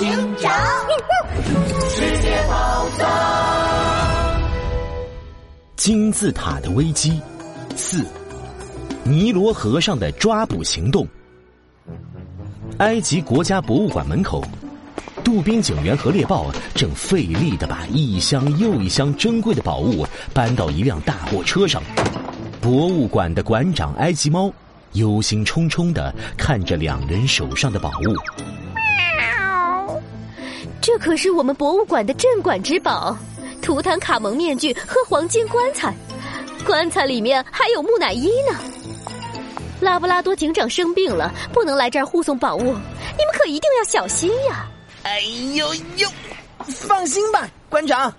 警长，世界宝藏，金字塔的危机四，尼罗河上的抓捕行动。埃及国家博物馆门口，杜宾警员和猎豹正费力的把一箱又一箱珍贵的宝物搬到一辆大货车上。博物馆的馆长埃及猫忧心忡忡的看着两人手上的宝物。这可是我们博物馆的镇馆之宝——图坦卡蒙面具和黄金棺材，棺材里面还有木乃伊呢。拉布拉多警长生病了，不能来这儿护送宝物，你们可一定要小心呀！哎呦呦，放心吧，馆长，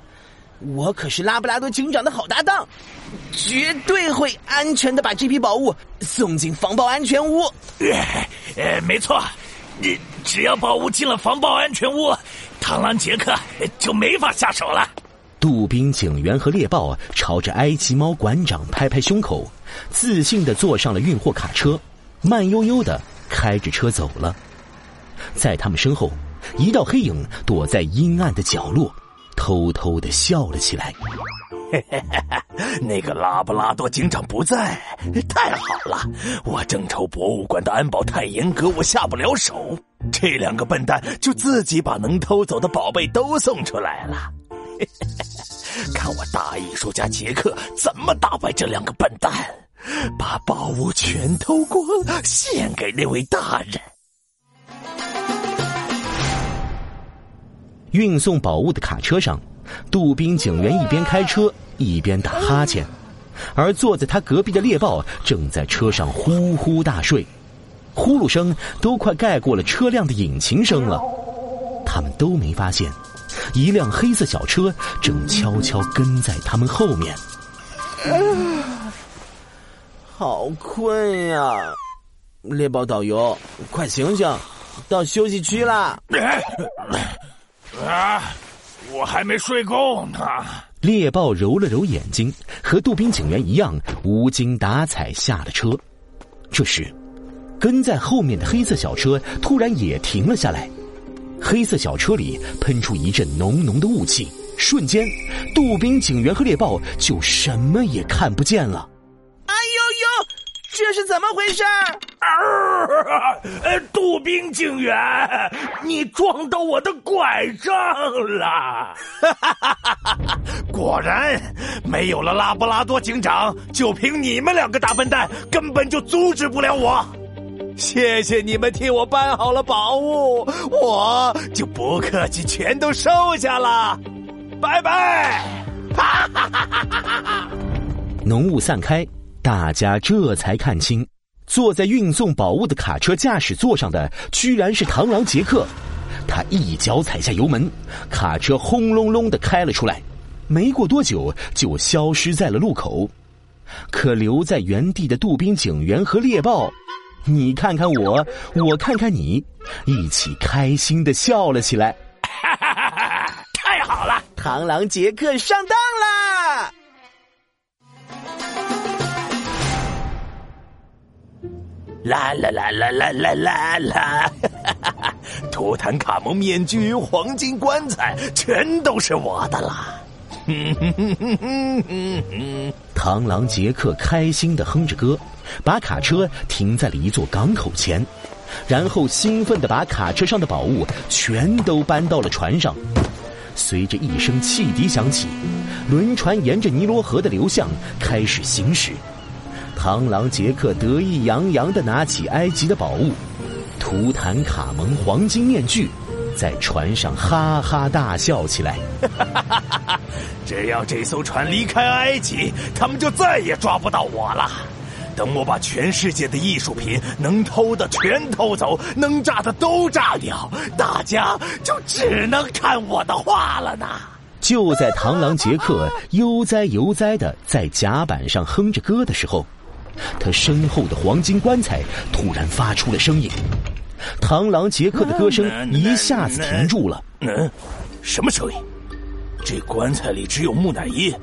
我可是拉布拉多警长的好搭档，绝对会安全的把这批宝物送进防爆安全屋。呃，没错，你只要宝物进了防爆安全屋，螳螂杰克就没法下手了。杜宾警员和猎豹朝着埃及猫馆长拍拍胸口，自信的坐上了运货卡车，慢悠悠的开着车走了。在他们身后，一道黑影躲在阴暗的角落，偷偷的笑了起来。那个拉布拉多警长不在，太好了！我正愁博物馆的安保太严格，我下不了手。这两个笨蛋就自己把能偷走的宝贝都送出来了。看我大艺术家杰克怎么打败这两个笨蛋，把宝物全偷光，献给那位大人。运送宝物的卡车上，杜宾警员一边开车一边打哈欠，而坐在他隔壁的猎豹正在车上呼呼大睡，呼噜声都快盖过了车辆的引擎声了。他们都没发现。一辆黑色小车正悄悄跟在他们后面。好困呀！猎豹导游，快醒醒，到休息区啦！啊，我还没睡够呢。猎豹揉了揉眼睛，和杜宾警员一样，无精打采下了车。这时，跟在后面的黑色小车突然也停了下来。黑色小车里喷出一阵浓浓的雾气，瞬间，杜宾警员和猎豹就什么也看不见了。这是怎么回事？呃，杜宾警员，你撞到我的拐杖了！果然，没有了拉布拉多警长，就凭你们两个大笨蛋，根本就阻止不了我。谢谢你们替我搬好了宝物，我就不客气，全都收下了，拜拜！哈哈哈哈哈！浓雾散开，大家这才看清，坐在运送宝物的卡车驾驶座上的居然是螳螂杰克。他一脚踩下油门，卡车轰隆隆的开了出来，没过多久就消失在了路口。可留在原地的杜宾警员和猎豹。你看看我，我看看你，一起开心的笑了起来。太好了，螳螂杰克上当了！啦啦啦啦啦啦啦啦！图坦卡蒙面具、黄金棺材，全都是我的啦！哼哼哼哼哼哼螳螂杰克开心的哼着歌。把卡车停在了一座港口前，然后兴奋的把卡车上的宝物全都搬到了船上。随着一声汽笛响起，轮船沿着尼罗河的流向开始行驶。螳螂杰克得意洋洋的拿起埃及的宝物——图坦卡蒙黄金面具，在船上哈哈大笑起来。只要这艘船离开埃及，他们就再也抓不到我了。等我把全世界的艺术品能偷的全偷走，能炸的都炸掉，大家就只能看我的画了呢。就在螳螂杰克悠哉悠哉的在甲板上哼着歌的时候，他身后的黄金棺材突然发出了声音，螳螂杰克的歌声一下子停住了。嗯，什么声音？这棺材里只有木乃伊，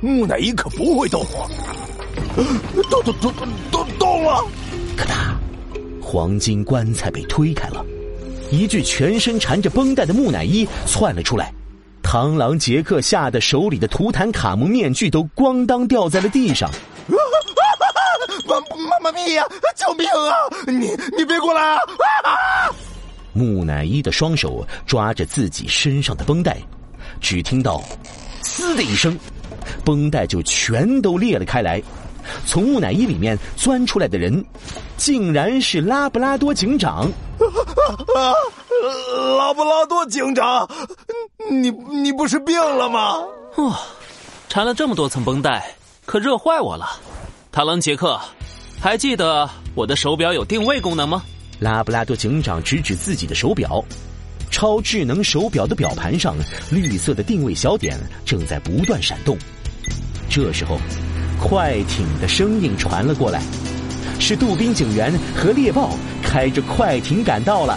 木乃伊可不会动。动动动动动动了！咔嗒，黄金棺材被推开了，一具全身缠着绷带的木乃伊窜了出来。螳螂杰克吓得手里的图坦卡蒙面具都咣当掉在了地上。妈咪呀！救命啊！你你别过来啊！木乃伊的双手抓着自己身上的绷带，只听到“嘶”的一声，绷带就全都裂了开来。从木乃伊里面钻出来的人，竟然是拉布拉多警长。啊，拉布拉多警长，你你不是病了吗？哦，缠了这么多层绷带，可热坏我了。螳螂杰克，还记得我的手表有定位功能吗？拉布拉多警长指指自己的手表，超智能手表的表盘上绿色的定位小点正在不断闪动。这时候。快艇的声音传了过来，是杜宾警员和猎豹开着快艇赶到了。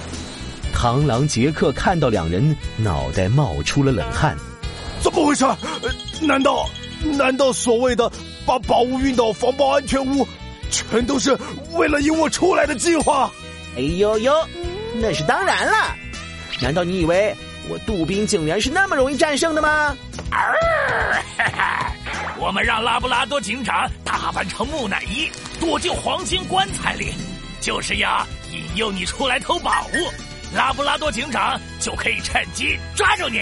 螳螂杰克看到两人，脑袋冒出了冷汗。怎么回事？难道难道所谓的把宝物运到防爆安全屋，全都是为了引我出来的计划？哎呦呦，那是当然了。难道你以为我杜宾竟然是那么容易战胜的吗？啊！哈哈我们让拉布拉多警长打扮成木乃伊，躲进黄金棺材里，就是要引诱你出来偷宝物。拉布拉多警长就可以趁机抓住你。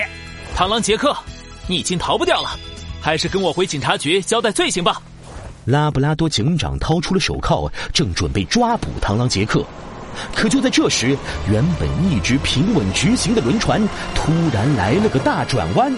螳螂杰克，你已经逃不掉了，还是跟我回警察局交代罪行吧。拉布拉多警长掏出了手铐，正准备抓捕螳螂杰克，可就在这时，原本一直平稳直行的轮船突然来了个大转弯。